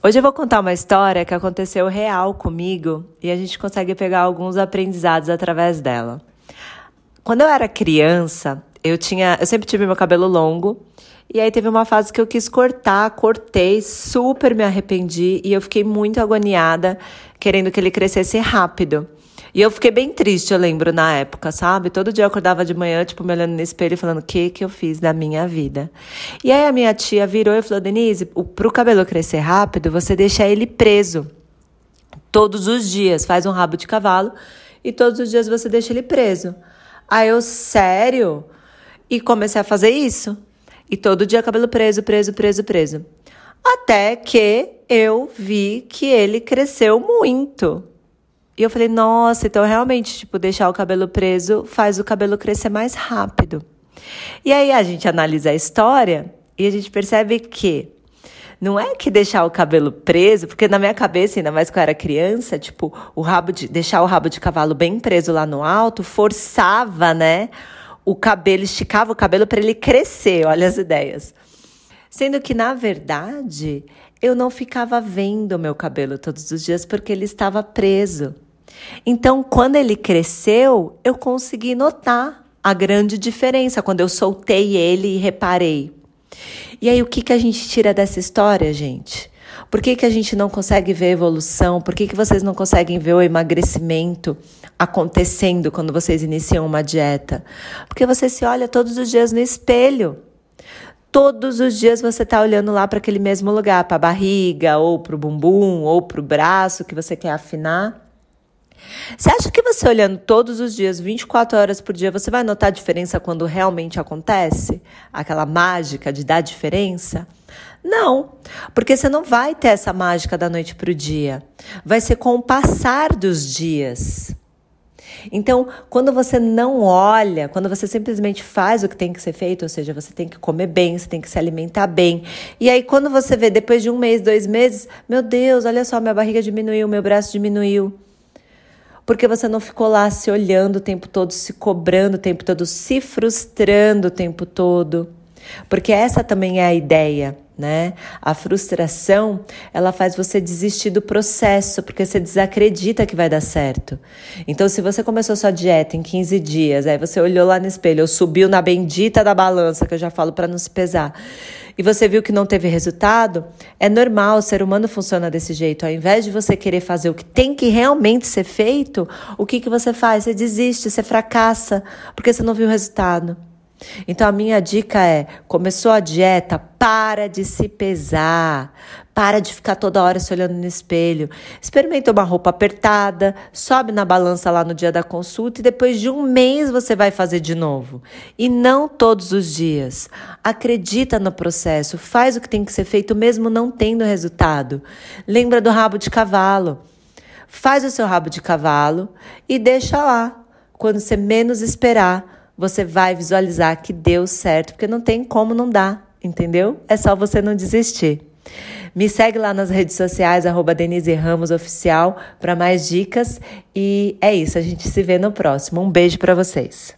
Hoje eu vou contar uma história que aconteceu real comigo e a gente consegue pegar alguns aprendizados através dela. Quando eu era criança, eu tinha, eu sempre tive meu cabelo longo e aí teve uma fase que eu quis cortar, cortei, super me arrependi e eu fiquei muito agoniada, querendo que ele crescesse rápido. E eu fiquei bem triste, eu lembro, na época, sabe? Todo dia eu acordava de manhã, tipo, me olhando no espelho e falando, o que que eu fiz da minha vida? E aí a minha tia virou e falou, Denise, pro cabelo crescer rápido, você deixa ele preso. Todos os dias, faz um rabo de cavalo e todos os dias você deixa ele preso. Aí eu, sério? E comecei a fazer isso. E todo dia cabelo preso, preso, preso, preso. Até que eu vi que ele cresceu muito. E eu falei, nossa, então realmente, tipo, deixar o cabelo preso faz o cabelo crescer mais rápido. E aí a gente analisa a história e a gente percebe que não é que deixar o cabelo preso, porque na minha cabeça, ainda mais que eu era criança, tipo, o rabo de deixar o rabo de cavalo bem preso lá no alto forçava, né? O cabelo, esticava o cabelo para ele crescer, olha as ideias. Sendo que, na verdade, eu não ficava vendo o meu cabelo todos os dias porque ele estava preso. Então, quando ele cresceu, eu consegui notar a grande diferença quando eu soltei ele e reparei. E aí, o que, que a gente tira dessa história, gente? Por que, que a gente não consegue ver a evolução? Por que, que vocês não conseguem ver o emagrecimento acontecendo quando vocês iniciam uma dieta? Porque você se olha todos os dias no espelho. Todos os dias você está olhando lá para aquele mesmo lugar, para a barriga, ou para o bumbum, ou para o braço que você quer afinar. Você acha que você olhando todos os dias, 24 horas por dia, você vai notar a diferença quando realmente acontece? Aquela mágica de dar diferença? Não, porque você não vai ter essa mágica da noite para o dia. Vai ser com o passar dos dias. Então, quando você não olha, quando você simplesmente faz o que tem que ser feito, ou seja, você tem que comer bem, você tem que se alimentar bem. E aí, quando você vê depois de um mês, dois meses, meu Deus, olha só, minha barriga diminuiu, meu braço diminuiu porque você não ficou lá se olhando o tempo todo, se cobrando o tempo todo, se frustrando o tempo todo. Porque essa também é a ideia, né? A frustração, ela faz você desistir do processo, porque você desacredita que vai dar certo. Então, se você começou sua dieta em 15 dias, aí você olhou lá no espelho, ou subiu na bendita da balança, que eu já falo para não se pesar e você viu que não teve resultado, é normal, o ser humano funciona desse jeito. Ao invés de você querer fazer o que tem que realmente ser feito, o que, que você faz? Você desiste, você fracassa, porque você não viu o resultado. Então a minha dica é: começou a dieta, para de se pesar, para de ficar toda hora se olhando no espelho. Experimenta uma roupa apertada, sobe na balança lá no dia da consulta e depois de um mês você vai fazer de novo. E não todos os dias. Acredita no processo, faz o que tem que ser feito mesmo não tendo resultado. Lembra do rabo de cavalo. Faz o seu rabo de cavalo e deixa lá. Quando você menos esperar, você vai visualizar que deu certo, porque não tem como não dar, entendeu? É só você não desistir. Me segue lá nas redes sociais, arroba Denise Ramos Oficial, para mais dicas. E é isso, a gente se vê no próximo. Um beijo para vocês.